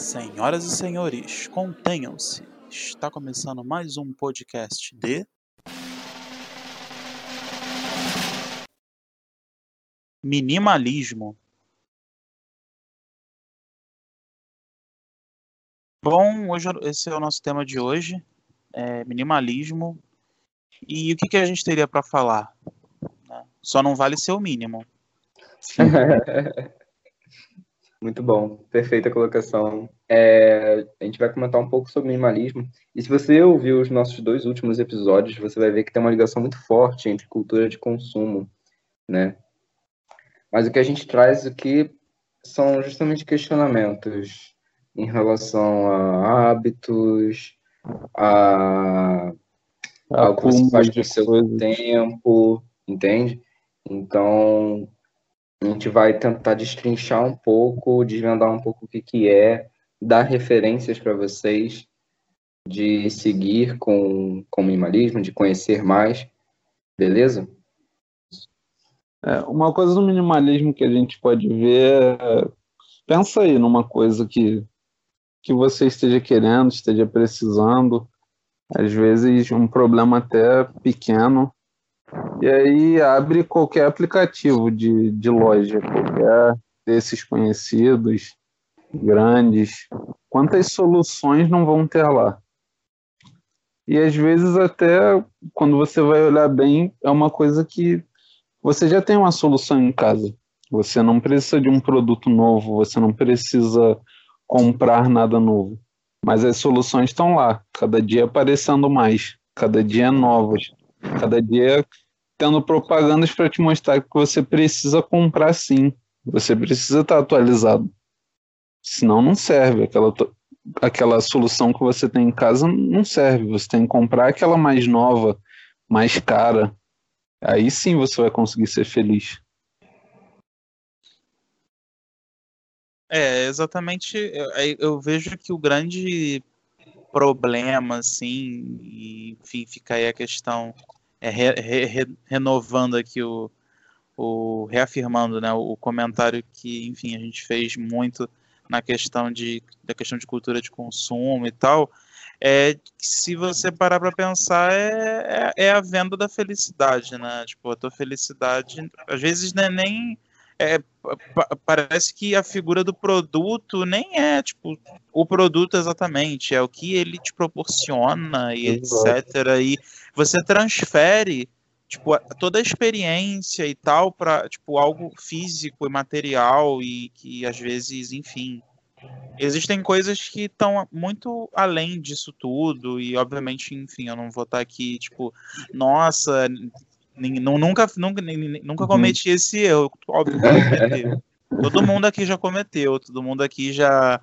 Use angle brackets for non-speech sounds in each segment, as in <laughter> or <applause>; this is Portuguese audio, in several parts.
Senhoras e senhores, contenham-se. Está começando mais um podcast de. Minimalismo. Bom, hoje esse é o nosso tema de hoje, é minimalismo. E o que, que a gente teria para falar? Só não vale ser o mínimo. <laughs> Muito bom, perfeita colocação. É, a gente vai comentar um pouco sobre minimalismo. E se você ouviu os nossos dois últimos episódios, você vai ver que tem uma ligação muito forte entre cultura de consumo, né? Mas o que a gente traz aqui são justamente questionamentos em relação a hábitos, a, ao que você faz com o seu tempo, entende? Então, a gente vai tentar destrinchar um pouco, desvendar um pouco o que, que é, dar referências para vocês de seguir com, com o minimalismo, de conhecer mais, beleza? É, uma coisa do minimalismo que a gente pode ver é, pensa aí numa coisa que, que você esteja querendo, esteja precisando, às vezes um problema até pequeno, e aí abre qualquer aplicativo de, de loja, qualquer desses conhecidos, grandes. Quantas soluções não vão ter lá? E às vezes até quando você vai olhar bem, é uma coisa que você já tem uma solução em casa. Você não precisa de um produto novo, você não precisa comprar nada novo. Mas as soluções estão lá, cada dia aparecendo mais, cada dia novas, cada dia tendo propagandas para te mostrar que você precisa comprar sim. Você precisa estar atualizado. Senão não serve. Aquela, aquela solução que você tem em casa não serve. Você tem que comprar aquela mais nova, mais cara. Aí sim você vai conseguir ser feliz. É, exatamente. Eu, eu vejo que o grande problema, assim, e, enfim, fica aí a questão é, re, re, renovando aqui o, o reafirmando né, o comentário que enfim a gente fez muito na questão de da questão de cultura de consumo e tal é se você parar para pensar é, é, é, a venda da felicidade né tipo a tua felicidade às vezes não é nem é, parece que a figura do produto nem é tipo o produto exatamente, é o que ele te proporciona e Exato. etc. E você transfere tipo toda a experiência e tal para tipo algo físico e material e que às vezes, enfim, existem coisas que estão muito além disso tudo e obviamente, enfim, eu não vou estar aqui tipo, nossa, nunca, nunca, nunca uhum. cometi uhum. esse erro. Óbvio <laughs> todo mundo aqui já cometeu, todo mundo aqui já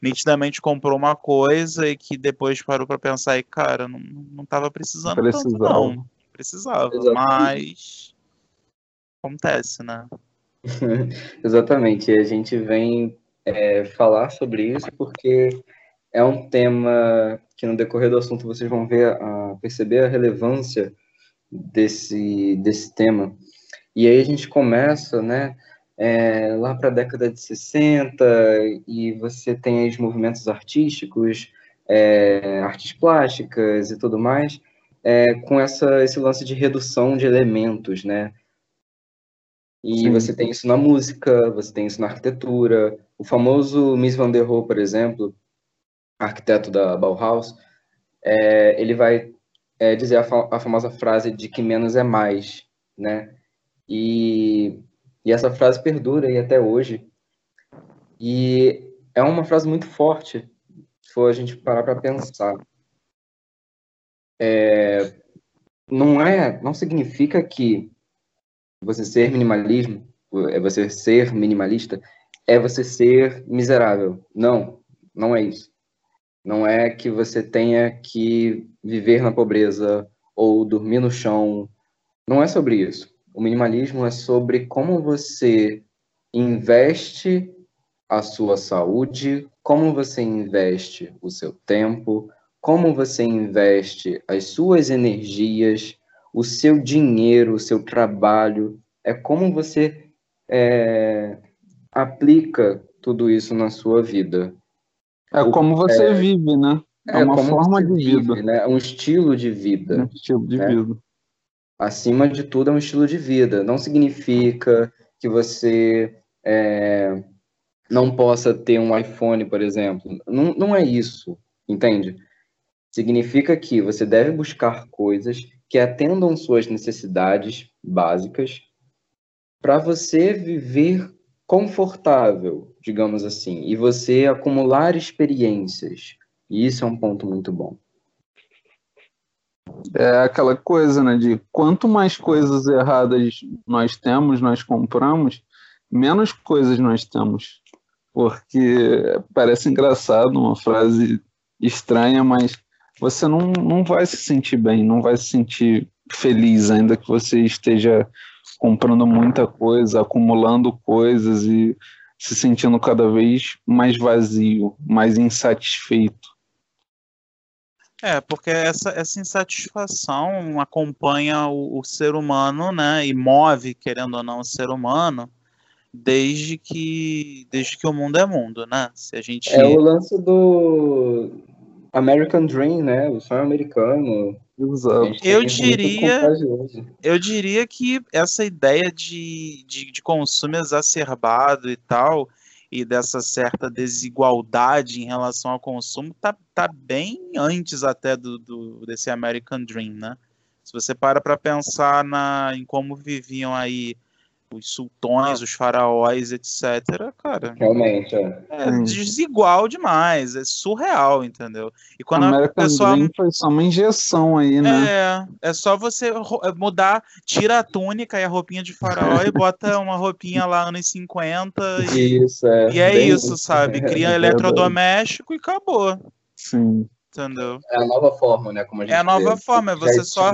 nitidamente comprou uma coisa e que depois parou para pensar e, cara, não, não tava precisando Precisava. tanto, não. Precisava, Exatamente. mas acontece, né? <laughs> Exatamente, a gente vem é, falar sobre isso porque é um tema que no decorrer do assunto vocês vão ver, a, perceber a relevância desse, desse tema. E aí a gente começa, né, é, lá para a década de 60, e você tem os movimentos artísticos, é, artes plásticas e tudo mais, é, com essa, esse lance de redução de elementos, né? E Sim. você tem isso na música, você tem isso na arquitetura. O famoso Mies van der Rohe, por exemplo, arquiteto da Bauhaus, é, ele vai é, dizer a, fa a, famosa frase de que menos é mais, né? E, e essa frase perdura aí até hoje. E é uma frase muito forte, se for a gente parar para pensar. É, não é, não significa que você ser minimalismo, é você ser minimalista, é você ser miserável. Não, não é isso. Não é que você tenha que viver na pobreza ou dormir no chão. Não é sobre isso. O minimalismo é sobre como você investe a sua saúde, como você investe o seu tempo, como você investe as suas energias, o seu dinheiro, o seu trabalho, é como você é, aplica tudo isso na sua vida. É como você é, vive, né? É, é uma forma de vive, vida. Né? Um estilo de vida. Um estilo de né? vida. Acima de tudo, é um estilo de vida. Não significa que você é, não possa ter um iPhone, por exemplo. Não, não é isso, entende? Significa que você deve buscar coisas que atendam suas necessidades básicas para você viver confortável, digamos assim, e você acumular experiências. E isso é um ponto muito bom. É aquela coisa, né, de quanto mais coisas erradas nós temos, nós compramos, menos coisas nós temos. Porque parece engraçado, uma frase estranha, mas você não, não vai se sentir bem, não vai se sentir feliz, ainda que você esteja comprando muita coisa, acumulando coisas e se sentindo cada vez mais vazio, mais insatisfeito. É, porque essa, essa insatisfação acompanha o, o, ser humano, né, e move, querendo ou não, o ser humano, desde que, desde que o mundo é mundo, né? Se a gente... É o lance do American Dream, né, o sonho americano, eu diria, eu diria que essa ideia de, de, de, consumo exacerbado e tal, e dessa certa desigualdade em relação ao consumo, tá, tá bem antes até do, do desse American Dream, né? Se você para para pensar na, em como viviam aí os sultões, os faraós, etc., cara. Realmente, é. é desigual demais, é surreal, entendeu? E quando a, a pessoa. Dream foi só uma injeção aí, né? É, é só você é, mudar, tira a túnica e a roupinha de faraó e bota <laughs> uma roupinha lá anos 50. E, isso, é. E é isso, sabe? Cria é eletrodoméstico e acabou. Sim. Entendeu? É a nova forma, né? Como a gente é a nova vê. forma, é você só.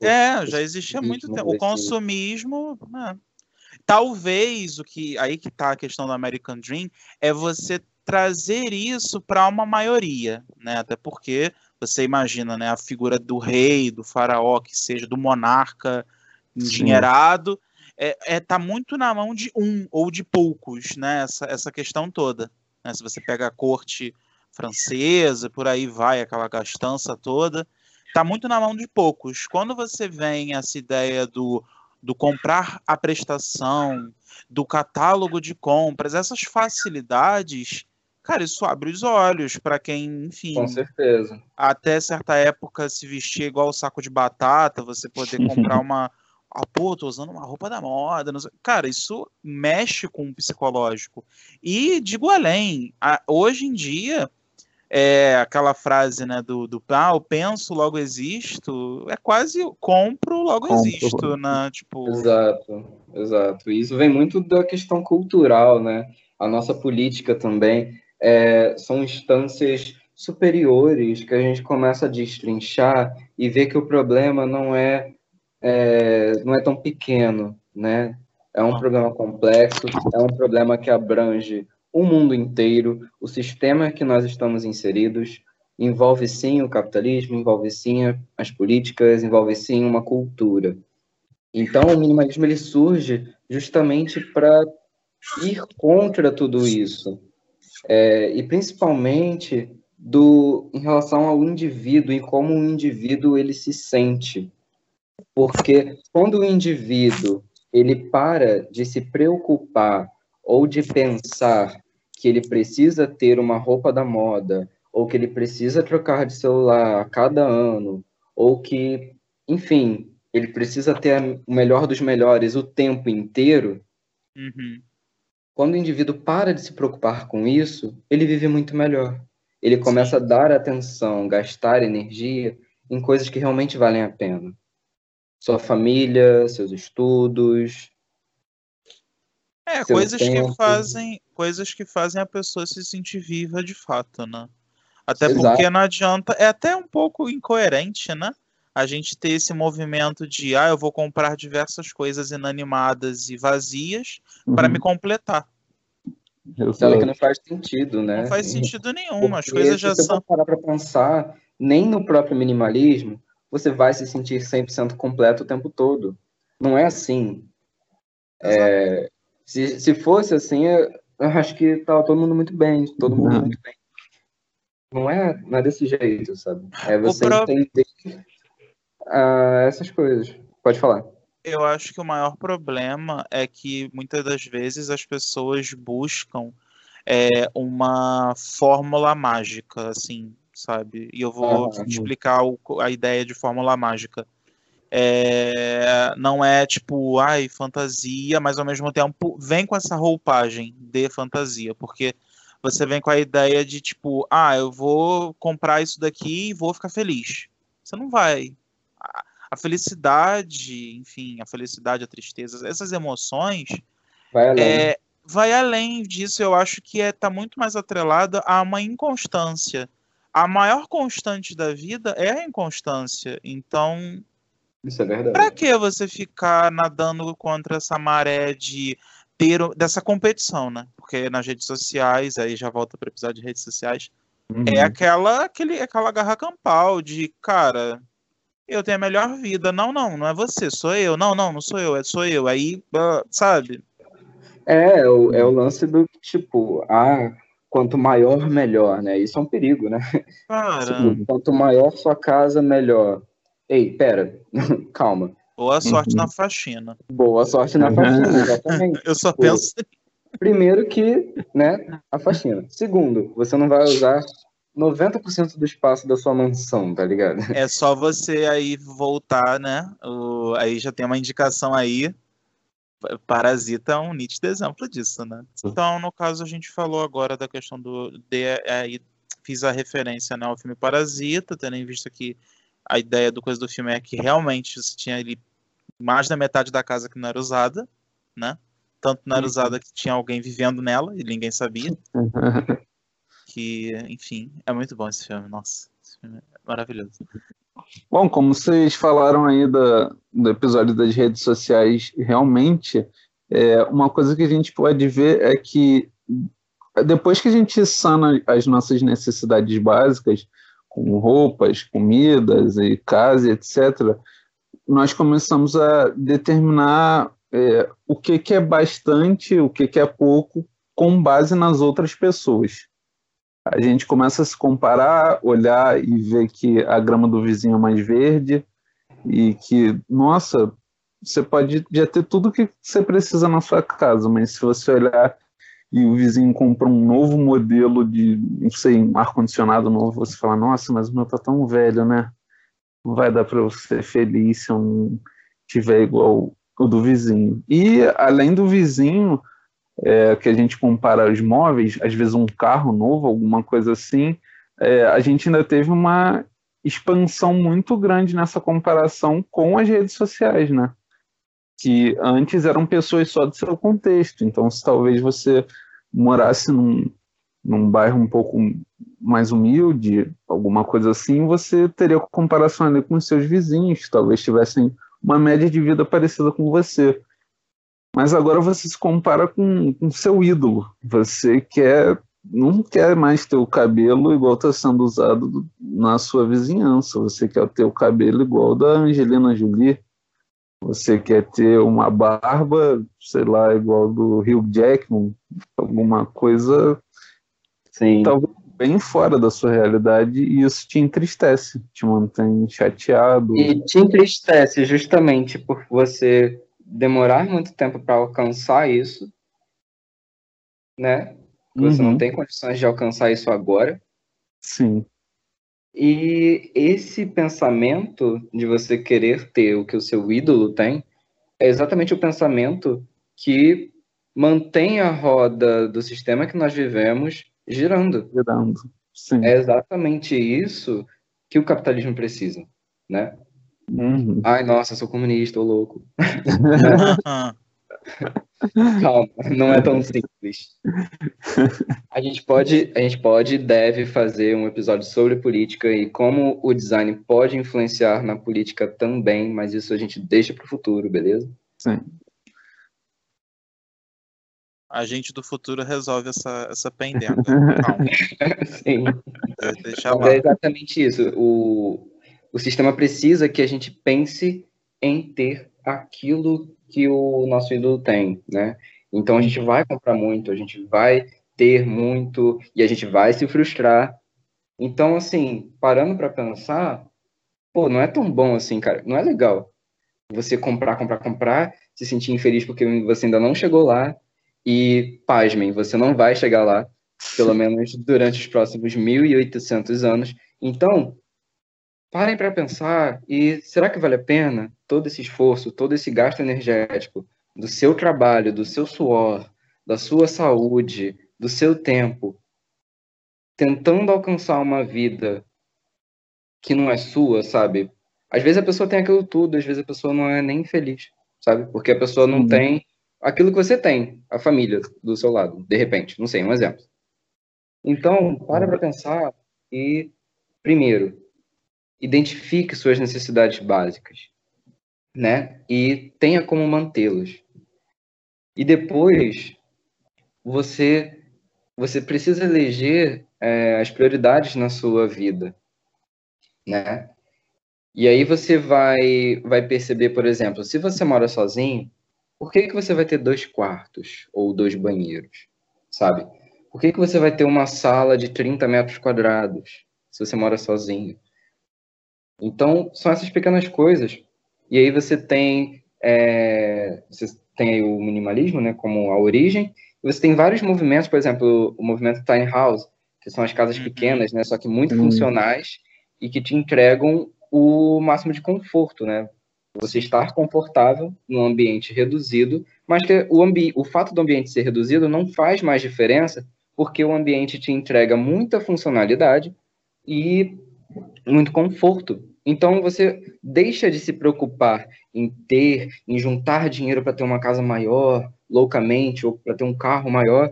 É, já existe há muito tempo. O consumismo. Né? Talvez o que aí que está a questão do American Dream é você trazer isso para uma maioria, né? Até porque você imagina, né, a figura do rei, do faraó, que seja do monarca endinheirado, é, é tá muito na mão de um ou de poucos, né? Essa, essa questão toda. Né? Se você pega a corte francesa, por aí vai aquela gastança toda, tá muito na mão de poucos. Quando você vem essa ideia do do comprar a prestação, do catálogo de compras, essas facilidades, cara, isso abre os olhos para quem, enfim. Com certeza. Até certa época se vestia igual o saco de batata, você poder comprar <laughs> uma. Ah, pô, tô usando uma roupa da moda. Cara, isso mexe com o psicológico. E digo além, a, hoje em dia, é, aquela frase né, do, do ah, eu penso, logo existo, é quase compro, logo compro. existo, né? Tipo... Exato, exato. E isso vem muito da questão cultural, né? A nossa política também é, são instâncias superiores que a gente começa a destrinchar e ver que o problema não é, é não é tão pequeno, né? É um problema complexo, é um problema que abrange o mundo inteiro, o sistema que nós estamos inseridos, envolve sim o capitalismo, envolve sim as políticas, envolve sim uma cultura. Então, o minimalismo ele surge justamente para ir contra tudo isso, é, e principalmente do em relação ao indivíduo e como o indivíduo ele se sente, porque quando o indivíduo ele para de se preocupar ou de pensar que ele precisa ter uma roupa da moda, ou que ele precisa trocar de celular a cada ano, ou que, enfim, ele precisa ter o melhor dos melhores o tempo inteiro, uhum. quando o indivíduo para de se preocupar com isso, ele vive muito melhor. Ele começa Sim. a dar atenção, gastar energia em coisas que realmente valem a pena. Sua família, seus estudos, é, coisas tempo. que fazem, coisas que fazem a pessoa se sentir viva de fato, né? Até Exato. porque não adianta, é até um pouco incoerente, né? A gente ter esse movimento de, ah, eu vou comprar diversas coisas inanimadas e vazias uhum. para me completar. Sendo que não faz sentido, né? Não faz sentido nenhum, porque as coisas já se são. Se parar para pensar, nem no próprio minimalismo você vai se sentir 100% completo o tempo todo. Não é assim. É, se, se fosse assim, eu, acho que tava todo mundo muito bem, todo mundo muito bem. não é, não é desse jeito, sabe? É você próprio... entender uh, essas coisas. Pode falar. Eu acho que o maior problema é que muitas das vezes as pessoas buscam é, uma fórmula mágica, assim, sabe? E eu vou uhum. explicar o, a ideia de fórmula mágica. É, não é tipo, ai, fantasia, mas ao mesmo tempo vem com essa roupagem de fantasia, porque você vem com a ideia de tipo, ah, eu vou comprar isso daqui e vou ficar feliz. Você não vai. A felicidade, enfim, a felicidade, a tristeza, essas emoções vai além. É, vai além disso. Eu acho que é tá muito mais atrelada a uma inconstância. A maior constante da vida é a inconstância. Então, isso é verdade. Pra que você ficar nadando contra essa maré de ter dessa competição, né? Porque nas redes sociais, aí já volta para episódio de redes sociais, uhum. é aquela aquele aquela garra campal de, cara, eu tenho a melhor vida. Não, não, não é você, sou eu. Não, não, não sou eu, é sou eu. Aí, sabe? É, é o, é o lance do tipo, ah, quanto maior, melhor, né? Isso é um perigo, né? Cara. quanto maior sua casa, melhor. Ei, pera, <laughs> calma. Boa sorte uhum. na faxina. Boa sorte na faxina, exatamente. <laughs> Eu só penso. Primeiro que, né, a faxina. Segundo, você não vai usar 90% do espaço da sua mansão, tá ligado? É só você aí voltar, né? O, aí já tem uma indicação aí. Parasita é um nítido exemplo disso, né? Então, no caso, a gente falou agora da questão do. De, aí, fiz a referência né, ao filme Parasita, tendo em vista que a ideia do coisa do filme é que realmente você tinha ali mais da metade da casa que não era usada, né? Tanto não era uhum. usada que tinha alguém vivendo nela e ninguém sabia. que, enfim, é muito bom esse filme, nossa. Esse filme é maravilhoso. Bom, como vocês falaram aí da, do episódio das redes sociais, realmente, é, uma coisa que a gente pode ver é que depois que a gente sana as nossas necessidades básicas, com roupas, comidas e casa, etc., nós começamos a determinar é, o que, que é bastante, o que, que é pouco, com base nas outras pessoas. A gente começa a se comparar, olhar e ver que a grama do vizinho é mais verde e que, nossa, você pode já ter tudo que você precisa na sua casa, mas se você olhar e o vizinho compra um novo modelo de, não sei, um ar-condicionado novo, você fala, nossa, mas o meu tá tão velho, né? Não vai dar para eu ser feliz se não tiver igual o do vizinho. E, além do vizinho, é, que a gente compara os móveis, às vezes um carro novo, alguma coisa assim, é, a gente ainda teve uma expansão muito grande nessa comparação com as redes sociais, né? Que antes eram pessoas só do seu contexto. Então, se talvez você morasse num, num bairro um pouco mais humilde, alguma coisa assim, você teria comparação ali com os seus vizinhos, que talvez tivessem uma média de vida parecida com você. Mas agora você se compara com, com seu ídolo. Você quer não quer mais ter o cabelo igual está sendo usado na sua vizinhança. Você quer ter o cabelo igual da Angelina Jolie. Você quer ter uma barba, sei lá, igual do Hugh Jackman, alguma coisa Sim. talvez bem fora da sua realidade e isso te entristece, te mantém chateado. E te entristece justamente por você demorar muito tempo para alcançar isso, né? Você uhum. não tem condições de alcançar isso agora. Sim. E esse pensamento de você querer ter o que o seu ídolo tem é exatamente o pensamento que mantém a roda do sistema que nós vivemos girando. Girando, sim. É exatamente isso que o capitalismo precisa, né? Uhum. Ai, nossa, sou comunista, ô louco. <laughs> <laughs> Calma, não é tão simples. A gente pode, a gente pode e deve fazer um episódio sobre política e como o design pode influenciar na política também, mas isso a gente deixa para o futuro, beleza? Sim. A gente do futuro resolve essa, essa pendenga. <laughs> Sim. É exatamente isso. O, o sistema precisa que a gente pense em ter aquilo que o nosso ídolo tem, né? Então a gente vai comprar muito, a gente vai ter muito e a gente vai se frustrar Então, assim, parando para pensar, pô, não é tão bom assim, cara. Não é legal você comprar, comprar, comprar, se sentir infeliz porque você ainda não chegou lá e, pasmem, você não vai chegar lá, pelo menos durante os próximos 1.800 anos. Então, parem para pensar e será que vale a pena todo esse esforço, todo esse gasto energético do seu trabalho, do seu suor, da sua saúde, do seu tempo, tentando alcançar uma vida que não é sua, sabe? Às vezes a pessoa tem aquilo tudo, às vezes a pessoa não é nem feliz, sabe? Porque a pessoa não uhum. tem aquilo que você tem, a família do seu lado, de repente, não sei, um exemplo. Então, para para pensar e, primeiro, identifique suas necessidades básicas, né? E tenha como mantê-las. E depois, você você precisa eleger é, as prioridades na sua vida, né? E aí você vai vai perceber, por exemplo, se você mora sozinho, por que que você vai ter dois quartos ou dois banheiros, sabe? Por que que você vai ter uma sala de 30 metros quadrados se você mora sozinho? Então, são essas pequenas coisas. E aí você tem, é, você tem aí o minimalismo, né, como a origem, você tem vários movimentos, por exemplo, o movimento Tiny House, que são as casas uhum. pequenas, né, só que muito uhum. funcionais e que te entregam o máximo de conforto, né? Você estar confortável num ambiente reduzido, mas que o, ambi o fato do ambiente ser reduzido não faz mais diferença, porque o ambiente te entrega muita funcionalidade e muito conforto. Então você deixa de se preocupar em ter, em juntar dinheiro para ter uma casa maior, loucamente, ou para ter um carro maior.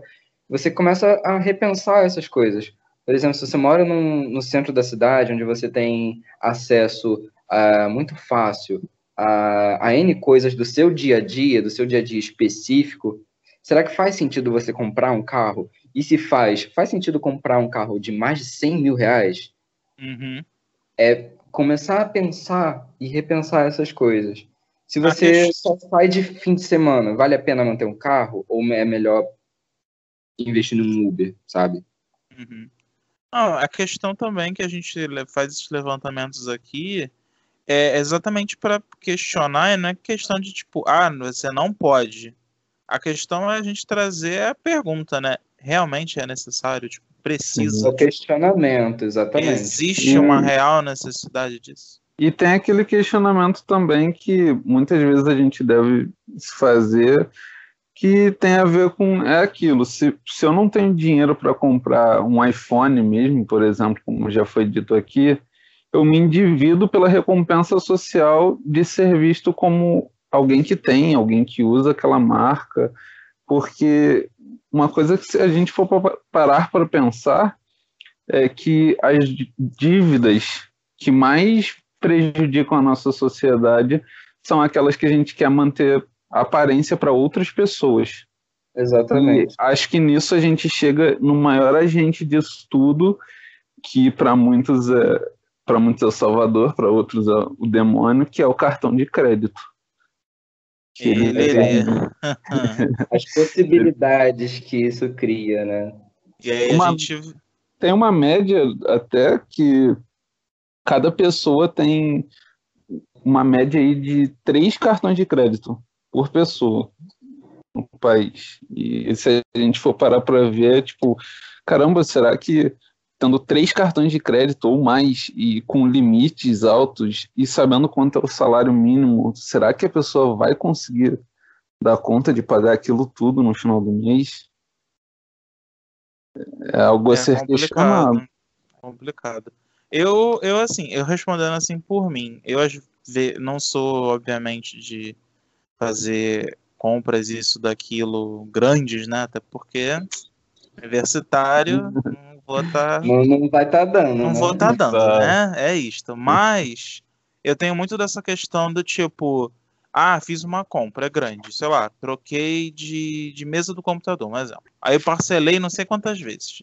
Você começa a repensar essas coisas. Por exemplo, se você mora num, no centro da cidade, onde você tem acesso a, muito fácil a, a N coisas do seu dia a dia, do seu dia a dia específico, será que faz sentido você comprar um carro? E se faz, faz sentido comprar um carro de mais de 100 mil reais? Uhum. É começar a pensar e repensar essas coisas. Se você só sai de fim de semana, vale a pena manter um carro ou é melhor investir num Uber, sabe? Uhum. Não, a questão também que a gente faz esses levantamentos aqui é exatamente para questionar, não é questão de tipo, ah, você não pode. A questão é a gente trazer a pergunta, né? Realmente é necessário? Tipo, precisa. É o questionamento, exatamente. Existe uma real necessidade disso? E tem aquele questionamento também que muitas vezes a gente deve fazer, que tem a ver com é aquilo. Se, se eu não tenho dinheiro para comprar um iPhone mesmo, por exemplo, como já foi dito aqui, eu me endivido pela recompensa social de ser visto como alguém que tem, alguém que usa aquela marca, porque uma coisa que se a gente for parar para pensar é que as dívidas que mais prejudicam a nossa sociedade são aquelas que a gente quer manter aparência para outras pessoas. Exatamente. E acho que nisso a gente chega no maior agente disso tudo, que para muitos é para muitos é o Salvador, para outros é o demônio, que é o cartão de crédito. Que ele. <laughs> As possibilidades que isso cria, né? E aí uma, a gente... Tem uma média até que cada pessoa tem uma média aí de três cartões de crédito por pessoa no país. E se a gente for parar para ver, tipo, caramba, será que tendo três cartões de crédito ou mais e com limites altos e sabendo quanto é o salário mínimo, será que a pessoa vai conseguir dar conta de pagar aquilo tudo no final do mês? É algo a é ser complicado, questionado. Complicado. Eu, eu, assim, eu respondendo assim por mim, eu não sou, obviamente, de fazer compras isso, daquilo, grandes, né? Até porque universitário <laughs> vou tá, não, não vai estar tá dando. Não né? vou estar tá dando, né? É isto. Mas eu tenho muito dessa questão do tipo, ah, fiz uma compra grande, sei lá, troquei de, de mesa do computador, um exemplo. Aí eu parcelei não sei quantas vezes.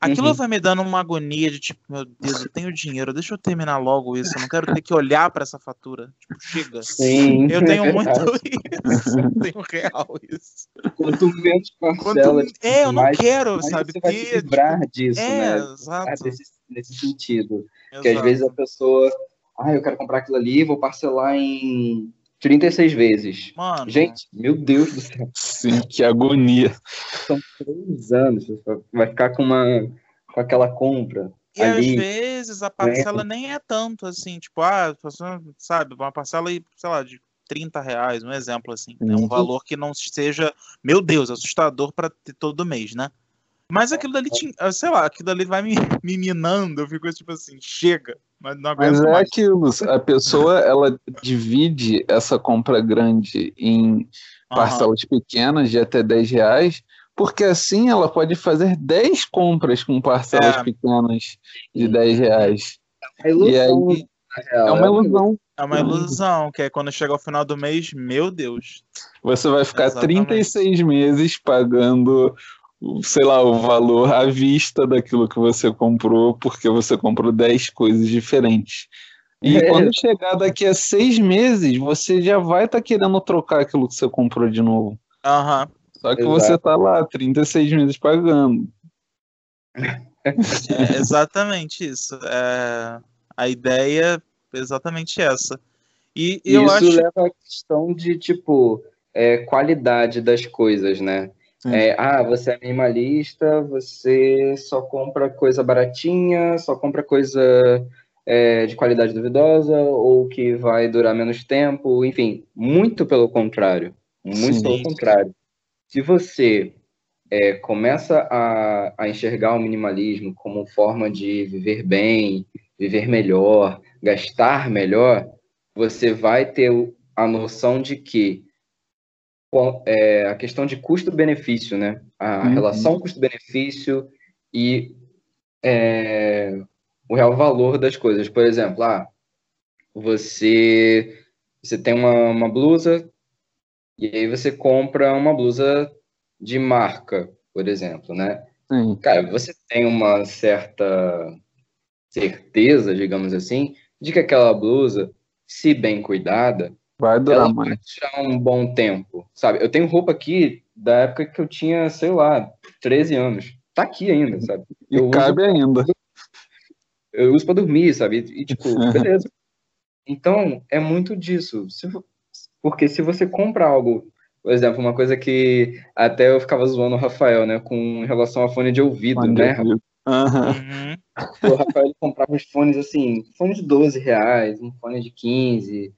Aquilo Uhum. vai me dando uma agonia de tipo, meu Deus, eu tenho dinheiro, deixa eu terminar logo isso, eu não quero ter que olhar pra essa fatura. Tipo, chega. Sim, Eu tenho <laughs> é muito <laughs> isso. Eu tenho real isso. Quanto menos Quanto... parcelas, É, eu não mais- quero, mais sabe? você vai se livrar disso, é, né? Ah, exato. Nesse, nesse sentido. Porque às exato. vezes a pessoa, ah, eu quero comprar aquilo ali, vou parcelar em 36 vezes. Mano, Gente, meu Deus do céu, Sim, que agonia. são três anos, você vai ficar com uma com aquela compra E às ali. vezes a parcela nem é tanto assim, tipo, ah, você sabe, uma parcela aí, sei lá, de 30 reais, um exemplo assim. É um Sim. valor que não seja, meu Deus, assustador para ter todo mês, né? Mas aquilo dali, ah, sei lá, aquilo dali vai me, <laughs> me minando, eu fico tipo assim, chega, mas não Mas é mais. aquilo, a pessoa ela divide essa compra grande em parcelas pequenas de até 10 reais, porque assim ela pode fazer 10 compras com parcelas É. pequenas de 10 reais. A ilusão, E aí real, é uma ilusão. É uma ilusão, que é quando chega ao final do mês, meu Deus. Você vai ficar Exatamente. 36 meses pagando, sei lá, o valor à vista daquilo que você comprou, porque você comprou 10 coisas diferentes. E É. quando chegar daqui a seis meses, você já vai estar querendo trocar aquilo que você comprou de novo. Aham. Só que Exato. você tá lá 36 meses pagando. É exatamente isso. É, a ideia é exatamente essa. E, eu isso acho. leva à questão de, tipo, é, qualidade das coisas, né? Sim. É, ah, você é minimalista, você só compra coisa baratinha, só compra coisa é, de qualidade duvidosa ou que vai durar menos tempo, enfim, muito pelo contrário. Muito Sim. pelo contrário. Se você é, começa a, a enxergar o minimalismo como forma de viver bem, viver melhor, gastar melhor, você vai ter a noção de que é, a questão de custo-benefício, né? A Uhum. relação custo-benefício e é, o real valor das coisas. Por exemplo, ah, você, você tem uma, uma blusa e aí você compra uma blusa de marca, por exemplo, né? Sim. Cara, você tem uma certa certeza, digamos assim, de que aquela blusa, se bem cuidada, Vai durar ela mais. vai durar um bom tempo, sabe? Eu tenho roupa aqui da época que eu tinha, sei lá, 13 anos. Tá aqui ainda, sabe? E eu uso- cabe ainda. Eu uso pra dormir, sabe? E, tipo, <laughs> beleza. Então, é muito disso. Se porque se você compra algo, por exemplo, uma coisa que até eu ficava zoando o Rafael, né? Com relação a fone de ouvido, Fone de né? ouvido. Aham. Uhum. O Rafael ele comprava uns fones assim, fone de 12 reais, um fone de 15,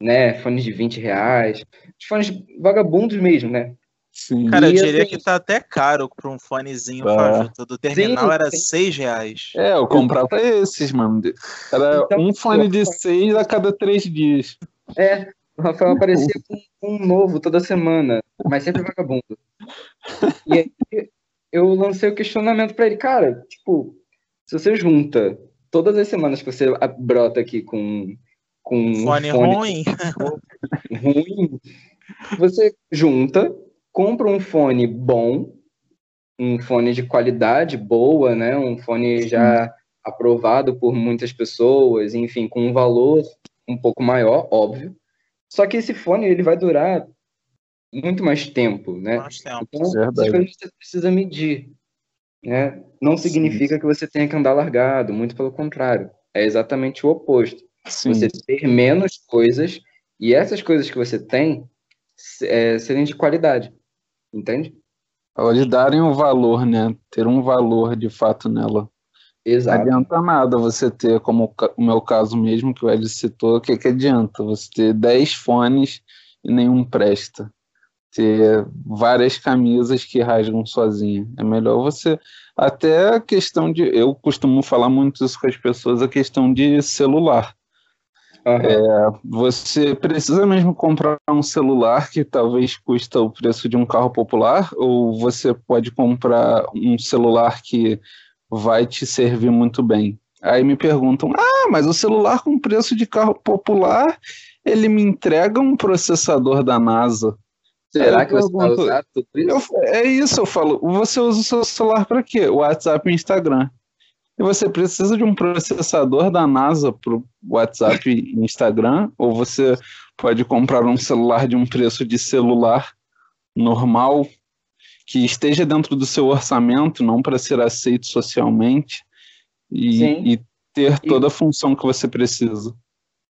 né? Fone de 20 reais. Os fones vagabundos mesmo, né? Sim. Cara, eu E, diria assim- que tá até caro pra um fonezinho Tá. Do terminal Sim, era sim. 6 reais. É, eu comprava esses, mano. Era Então, um fone de seis a cada três dias. É, o Rafael aparecia com um novo toda semana, mas sempre vagabundo. E aí eu lancei o questionamento pra ele, cara, tipo, se você junta todas as semanas que você brota aqui com, com um Fone, ruim. <laughs> ruim, você junta, compra um fone bom, um fone de qualidade boa, né? Um fone já aprovado por muitas pessoas, enfim, com um valor um pouco maior, óbvio. Só que esse fone ele vai durar muito mais tempo, né? Mais tempo. Então, coisas você precisa medir, né? Não significa que você tenha que andar largado, muito pelo contrário. É exatamente o oposto Sim. você ter menos coisas e essas coisas que você tem é, serem de qualidade. Entende? Elas darem um valor, né? Ter um valor de fato nela. Não Exato. adianta nada você ter, como o meu caso mesmo, que o Ed citou, o que, que adianta? Você ter 10 fones e nenhum presta. Ter várias camisas que rasgam sozinha. É melhor você. Até a questão de. Eu costumo falar muito isso com as pessoas, a questão de celular. Aham. Você precisa mesmo comprar um celular que talvez custa o preço de um carro popular, ou você pode comprar um celular que vai te servir muito bem. Aí me perguntam: ah, mas o celular com preço de carro popular, ele me entrega um processador da NASA. Será que você vai usar tudo isso? Eu, é isso, eu falo. Você usa o seu celular para quê? O WhatsApp e Instagram. E você precisa de um processador da NASA para o WhatsApp e Instagram, ou você pode comprar um celular de um preço de celular normal, que esteja dentro do seu orçamento, não para ser aceito socialmente, e, e ter toda a função que você precisa.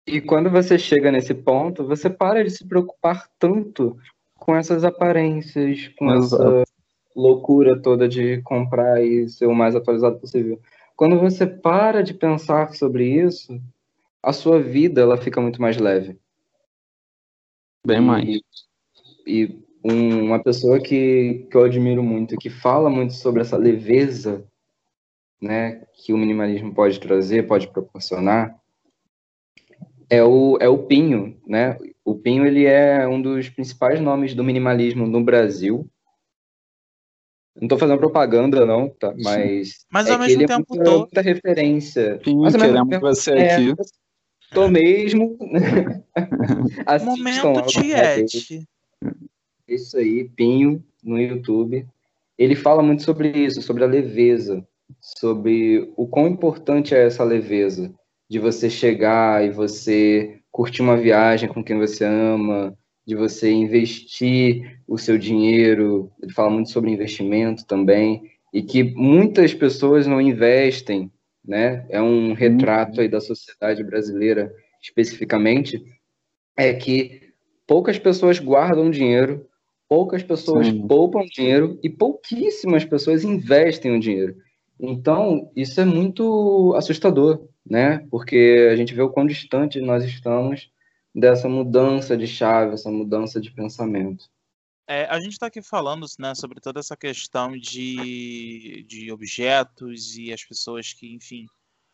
E quando você chega nesse ponto, você para de se preocupar tanto com essas aparências, com Exato. essa loucura toda de comprar e ser o mais atualizado possível. Quando você para de pensar sobre isso, a sua vida ela fica muito mais leve. Bem mais. E, e um, uma pessoa que, que eu admiro muito, que fala muito sobre essa leveza né, que o minimalismo pode trazer, pode proporcionar, é o, é o Pinho, né? O Pinho ele é um dos principais nomes do minimalismo no Brasil. Não estou fazendo propaganda, não, tá? Mas. Mas é ao mesmo tempo é muita, todo. muita referência. Pinho, Mas, queremos tempo, você é, aqui. Tô mesmo. <laughs> Momento Tiete. Isso aí, Pinho, no YouTube. Ele fala muito sobre isso, sobre a leveza, sobre o quão importante é essa leveza de você chegar e você curtir uma viagem com quem você ama, de você investir o seu dinheiro. Ele fala muito sobre investimento também e que muitas pessoas não investem, né? É um retrato aí da sociedade brasileira especificamente, é que poucas pessoas guardam dinheiro, poucas pessoas Sim. poupam dinheiro e pouquíssimas pessoas investem o dinheiro. Então, isso é muito assustador, né? Porque a gente vê o quão distante nós estamos dessa mudança de chave, essa mudança de pensamento. É, a gente está aqui falando né, sobre toda essa questão de, de objetos e as pessoas que, enfim,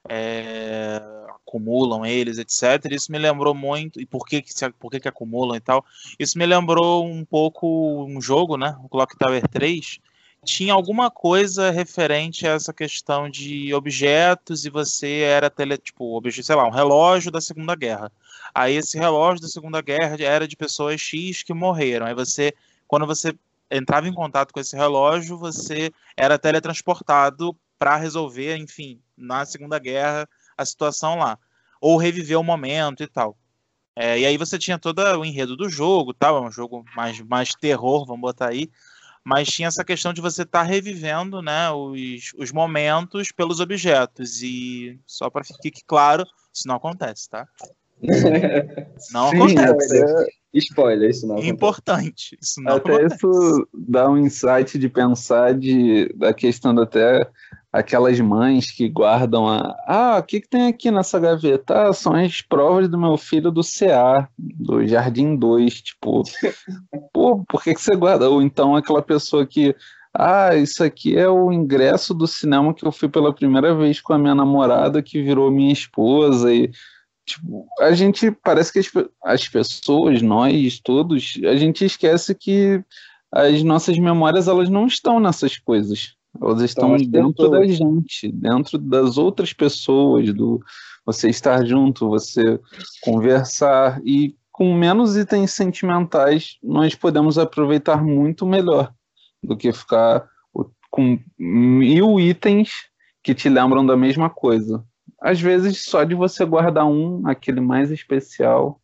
é, acumulam eles, etc. Isso me lembrou muito, e por que, que, por que, que acumulam e tal. Isso me lembrou um pouco um jogo, né? O Clock Tower 3, tinha alguma coisa referente a essa questão de objetos e você era tele, tipo, objeto, sei lá, um relógio da Segunda Guerra. Aí esse relógio da Segunda Guerra era de pessoas X que morreram. Aí você, quando você entrava em contato com esse relógio, você era teletransportado para resolver, enfim, na Segunda Guerra a situação lá, ou reviver o momento e tal. É, e aí você tinha todo o enredo do jogo, tal, é um jogo mais mais terror, vamos botar aí mas tinha essa questão de você estar tá revivendo né, os, os momentos pelos objetos. E só para ficar claro, isso não acontece, tá? <laughs> Não Sim, acontece. Até... Spoiler, isso não acontece. Importante. Isso não até acontece. isso dá um insight de pensar de, da questão até aquelas mães que guardam a. Ah, o que, que tem aqui nessa gaveta? Ah, são as provas do meu filho do CA, do Jardim 2. Tipo, <laughs> pô, por que, que você guarda? Ou então aquela pessoa que. Ah, isso aqui é o ingresso do cinema que eu fui pela primeira vez com a minha namorada, que virou minha esposa. E, tipo, a gente parece que as, as pessoas, nós todos, a gente esquece que as nossas memórias elas não estão nessas coisas. Elas estão então, dentro da gente, dentro das outras pessoas, do você estar junto, você conversar. E com menos itens sentimentais nós podemos aproveitar muito melhor do que ficar com mil itens que te lembram da mesma coisa. Às vezes só de você guardar um, aquele mais especial,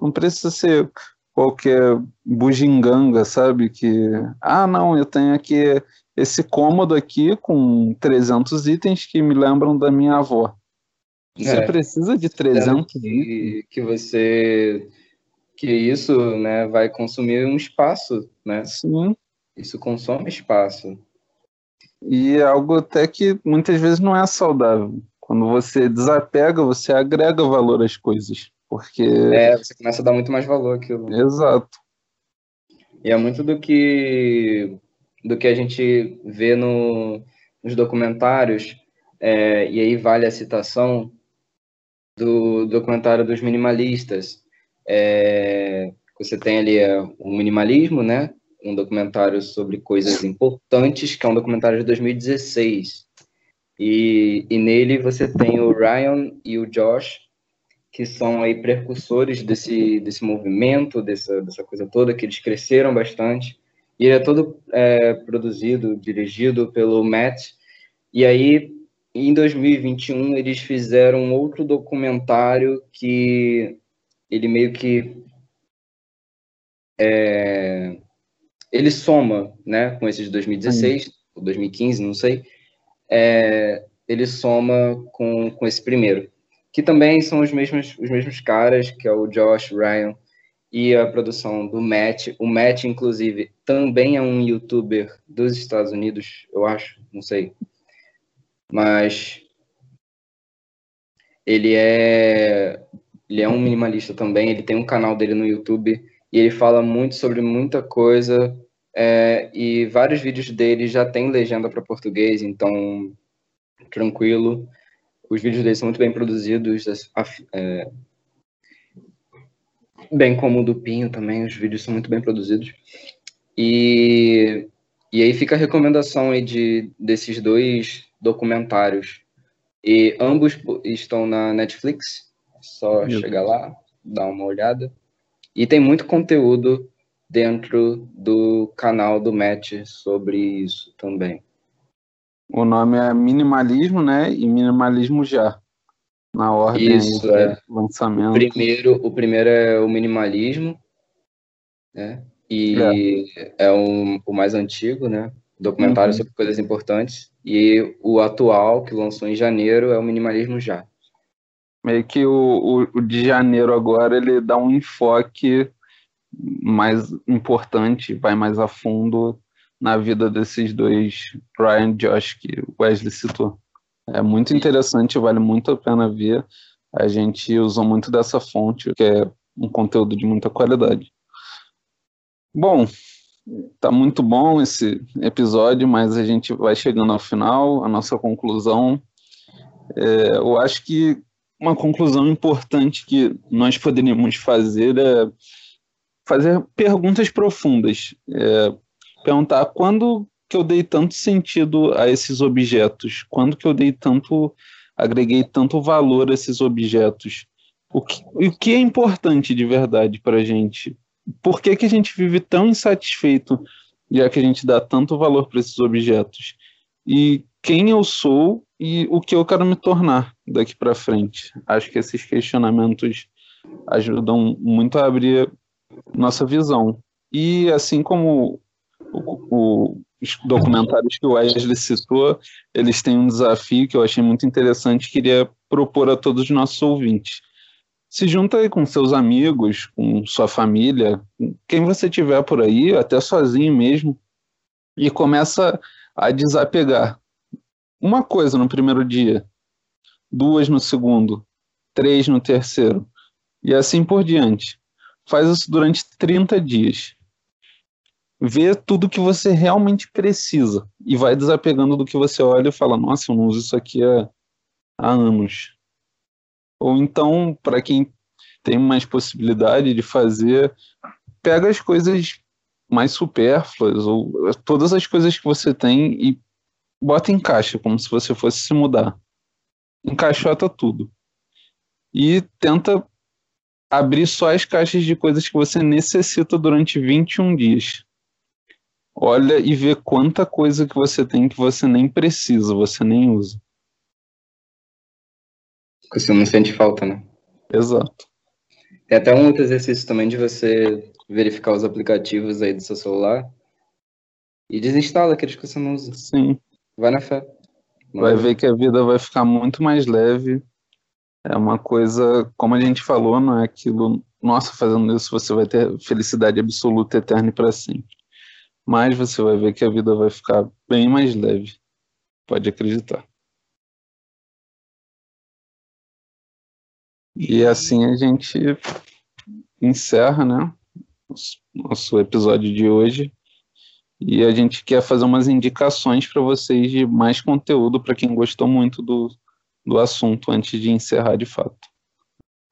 não precisa ser qualquer bugiganga, sabe? Que, ah, não, eu tenho aqui esse cômodo aqui com 300 itens que me lembram da minha avó. Você é, precisa de 300 que, que você que isso, né, vai consumir um espaço, né? Sim. Isso consome espaço. E é algo até que muitas vezes não é saudável. Quando você desapega, você agrega valor às coisas, porque É, você começa a dar muito mais valor àquilo. Exato. E é muito do que do que a gente vê no, nos documentários, é, e aí vale a citação do documentário dos minimalistas. É, você tem ali é, o minimalismo, né? Um documentário sobre coisas importantes, que é um documentário de 2016. E, e nele você tem o Ryan e o Josh, que são aí precursores desse, desse movimento, dessa, dessa coisa toda, que eles cresceram bastante. E ele é todo é, produzido, dirigido pelo Matt. E aí, em 2021, eles fizeram outro documentário que ele meio que é, ele soma, né, com esse de 2016, ou 2015, não sei, é, ele soma com, com esse primeiro, que também são os mesmos, os mesmos caras, que é o Josh Ryan e a produção do Matt. O Matt, inclusive, também é um youtuber dos Estados Unidos, eu acho, não sei. Mas ele é ele é um minimalista também, ele tem um canal dele no YouTube e ele fala muito sobre muita coisa é, e vários vídeos dele já tem legenda para português, então tranquilo. Os vídeos dele são muito bem produzidos, é, bem como o do Pinho também, os vídeos são muito bem produzidos. E, e aí fica a recomendação aí de, desses dois documentários. E ambos estão na Netflix, só Meu chegar lá, dar uma olhada. E tem muito conteúdo dentro do canal do Matt sobre isso também. O nome é Minimalismo, né? E Minimalismo Já. Na ordem isso, é. lançamento. O primeiro, o primeiro é o Minimalismo, né? E é, é o, o mais antigo, né? Documentário uhum. sobre coisas importantes. E o atual, que lançou em janeiro, é o Minimalismo Já. Meio que o, o, o de janeiro agora, ele dá um enfoque mais importante, vai mais a fundo na vida desses dois, Ryan e Josh, que o Wesley citou. É muito interessante, vale muito a pena ver. A gente usou muito dessa fonte, que é um conteúdo de muita qualidade. Bom, tá muito bom esse episódio, mas a gente vai chegando ao final, a nossa conclusão. É, eu acho que uma conclusão importante que nós poderíamos fazer é fazer perguntas profundas. É, perguntar quando que eu dei tanto sentido a esses objetos, quando que eu dei tanto, agreguei tanto valor a esses objetos, o que, o que é importante de verdade para a gente, por que, que a gente vive tão insatisfeito já que a gente dá tanto valor para esses objetos, e quem eu sou e o que eu quero me tornar daqui para frente. Acho que esses questionamentos ajudam muito a abrir nossa visão. E assim como o, o, os documentários que o Wesley citou, eles têm um desafio que eu achei muito interessante queria propor a todos os nossos ouvintes. Se junta aí com seus amigos, com sua família, quem você tiver por aí, até sozinho mesmo, e começa a desapegar. Uma coisa no primeiro dia, duas no segundo, três no terceiro, e assim por diante. Faz isso durante 30 dias. Vê tudo que você realmente precisa e vai desapegando do que você olha e fala: Nossa, eu não uso isso aqui há, há anos. Ou então, para quem tem mais possibilidade de fazer, pega as coisas mais supérfluas ou todas as coisas que você tem e bota em caixa, como se você fosse se mudar. Encaixota tudo. E tenta abrir só as caixas de coisas que você necessita durante 21 dias. Olha e vê quanta coisa que você tem que você nem precisa, você nem usa. Você não sente falta, né? Exato. Tem até um outro exercício também de você verificar os aplicativos aí do seu celular e desinstala aqueles que você não usa. Sim. Vai na fé. Vai ver que a vida vai ficar muito mais leve é uma coisa, como a gente falou, não é aquilo, nossa, fazendo isso você vai ter felicidade absoluta, eterna e para sempre. Mas você vai ver que a vida vai ficar bem mais leve. Pode acreditar. E assim a gente encerra, né? Nosso episódio de hoje. E a gente quer fazer umas indicações para vocês de mais conteúdo para quem gostou muito do, do assunto antes de encerrar de fato.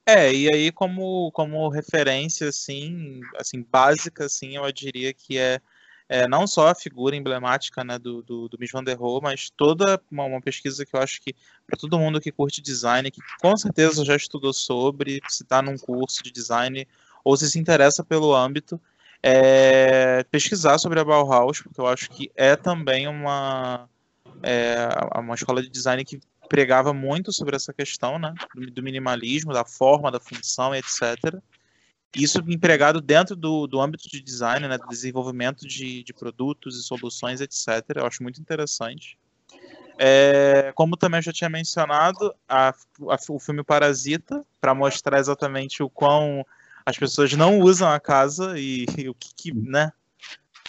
É, e aí como, como referência, assim, assim, básica, assim, eu diria que é, é, não só a figura emblemática né, do, do, do van der Rohe, mas toda uma, uma pesquisa que eu acho que para todo mundo que curte design, que com certeza já estudou sobre, se está num curso de design ou se se interessa pelo âmbito, é, pesquisar sobre a Bauhaus, porque eu acho que é também uma, é, uma escola de design que pregava muito sobre essa questão né, do minimalismo, da forma, da função, etc isso empregado dentro do, do âmbito de design, né, do desenvolvimento de, de produtos e soluções, etc. Eu acho muito interessante. É, como também eu já tinha mencionado, a, a, o filme Parasita, para mostrar exatamente o quão as pessoas não usam a casa e, e o que, que né,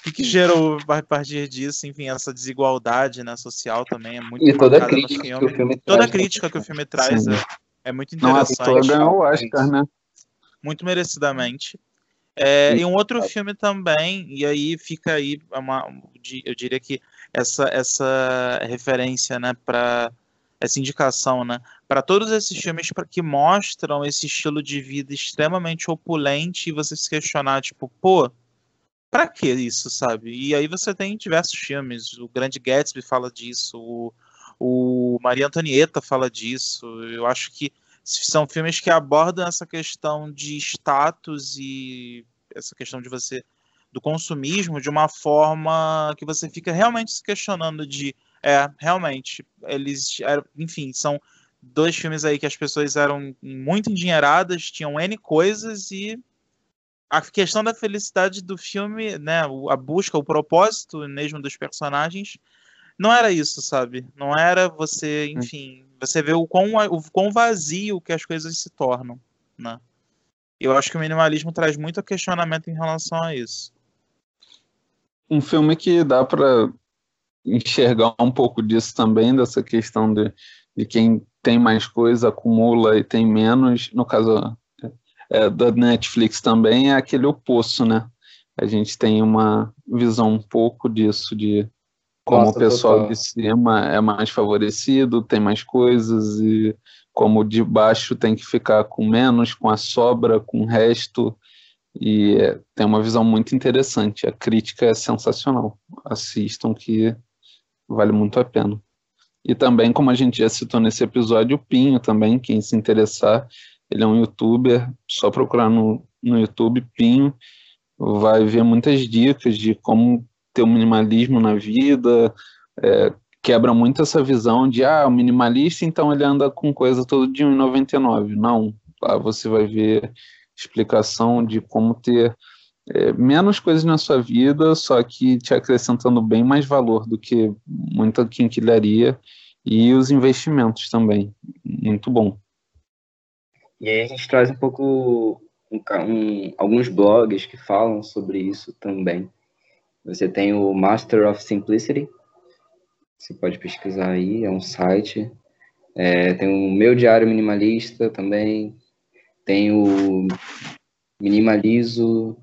o que, gerou a partir disso, enfim, essa desigualdade né, social também é muito e toda a crítica filme. Que o filme toda traz, a crítica que o filme traz é, é, muito interessante. Não, ganhou o Oscar, né? muito merecidamente. É, e um outro filme também, e aí fica aí uma, eu diria que essa, essa referência, né, para essa indicação, né, para todos esses filmes que mostram esse estilo de vida extremamente opulente e você se questionar, tipo, pô, para que isso, sabe? E aí você tem diversos filmes, o Grande Gatsby fala disso, o, o Maria Antonieta fala disso, eu acho que são filmes que abordam essa questão de status e essa questão de você do consumismo de uma forma que você fica realmente se questionando de é realmente eles enfim são dois filmes aí que as pessoas eram muito endinheiradas tinham n coisas e a questão da felicidade do filme né a busca o propósito mesmo dos personagens não era isso sabe não era você hum. enfim você vê o quão, o quão vazio que as coisas se tornam, né? Eu acho que o minimalismo traz muito questionamento em relação a isso. Um filme que dá para enxergar um pouco disso também, dessa questão de, de quem tem mais coisa acumula e tem menos, no caso é, da Netflix também, é aquele oposto, né? A gente tem uma visão um pouco disso, de como Nossa, o pessoal total. de cima é mais favorecido, tem mais coisas, e como de baixo tem que ficar com menos, com a sobra, com o resto. E é, tem uma visão muito interessante. A crítica é sensacional. Assistam que vale muito a pena. E também, como a gente já citou nesse episódio, o Pinho também, quem se interessar, ele é um youtuber, só procurar no, no YouTube Pinho, vai ver muitas dicas de como ter o um minimalismo na vida, é, quebra muito essa visão de, ah, o minimalista, então ele anda com coisa todo dia 1,99. Não, lá você vai ver explicação de como ter é, menos coisas na sua vida, só que te acrescentando bem mais valor do que muita quinquilharia e os investimentos também. Muito bom. E aí a gente traz um pouco um, um, alguns blogs que falam sobre isso também. Você tem o Master of Simplicity, você pode pesquisar aí, é um site. É, tem o Meu Diário Minimalista também, tem o Minimalizo,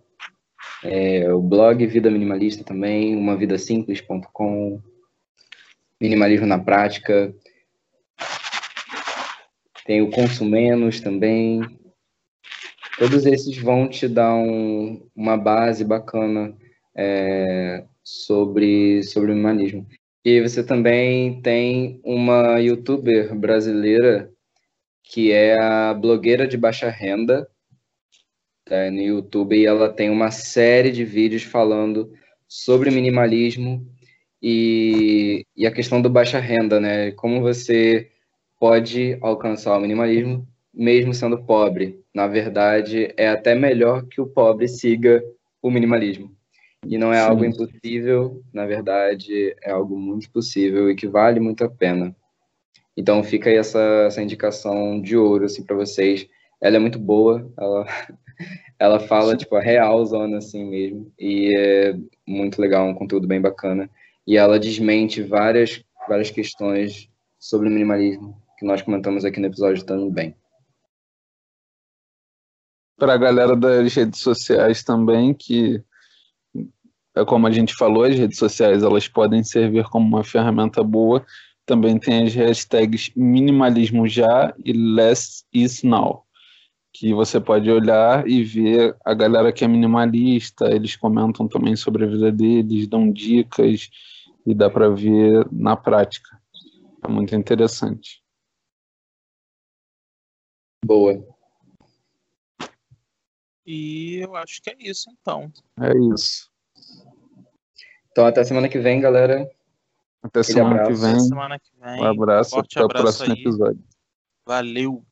é, o blog Vida Minimalista também, umavidasimples.com, Minimalismo na Prática, tem o Consumenos também. Todos esses vão te dar um, uma base bacana é, sobre, sobre o humanismo. E você também tem uma youtuber brasileira que é a blogueira de baixa renda tá, no YouTube e ela tem uma série de vídeos falando sobre minimalismo e, e a questão do baixa renda, né? Como você pode alcançar o minimalismo mesmo sendo pobre. Na verdade, é até melhor que o pobre siga o minimalismo. E não é Sim. algo impossível, na verdade, é algo muito possível e que vale muito a pena. Então fica aí essa, essa indicação de ouro assim para vocês. Ela é muito boa, ela <laughs> ela fala tipo a real zona assim mesmo e é muito legal, um conteúdo bem bacana. E ela desmente várias várias questões sobre o minimalismo que nós comentamos aqui no episódio também. Para a galera das redes sociais também que é como a gente falou, as redes sociais elas podem servir como uma ferramenta boa. Também tem as hashtags minimalismo já e less is now, que você pode olhar e ver a galera que é minimalista, eles comentam também sobre a vida deles, dão dicas e dá para ver na prática. É muito interessante. Boa. E eu acho que é isso, então. É isso. Então, até semana que vem, galera. Até semana que Até vem. semana que vem. Um abraço, Forte até o abraço próximo aí. episódio. Valeu.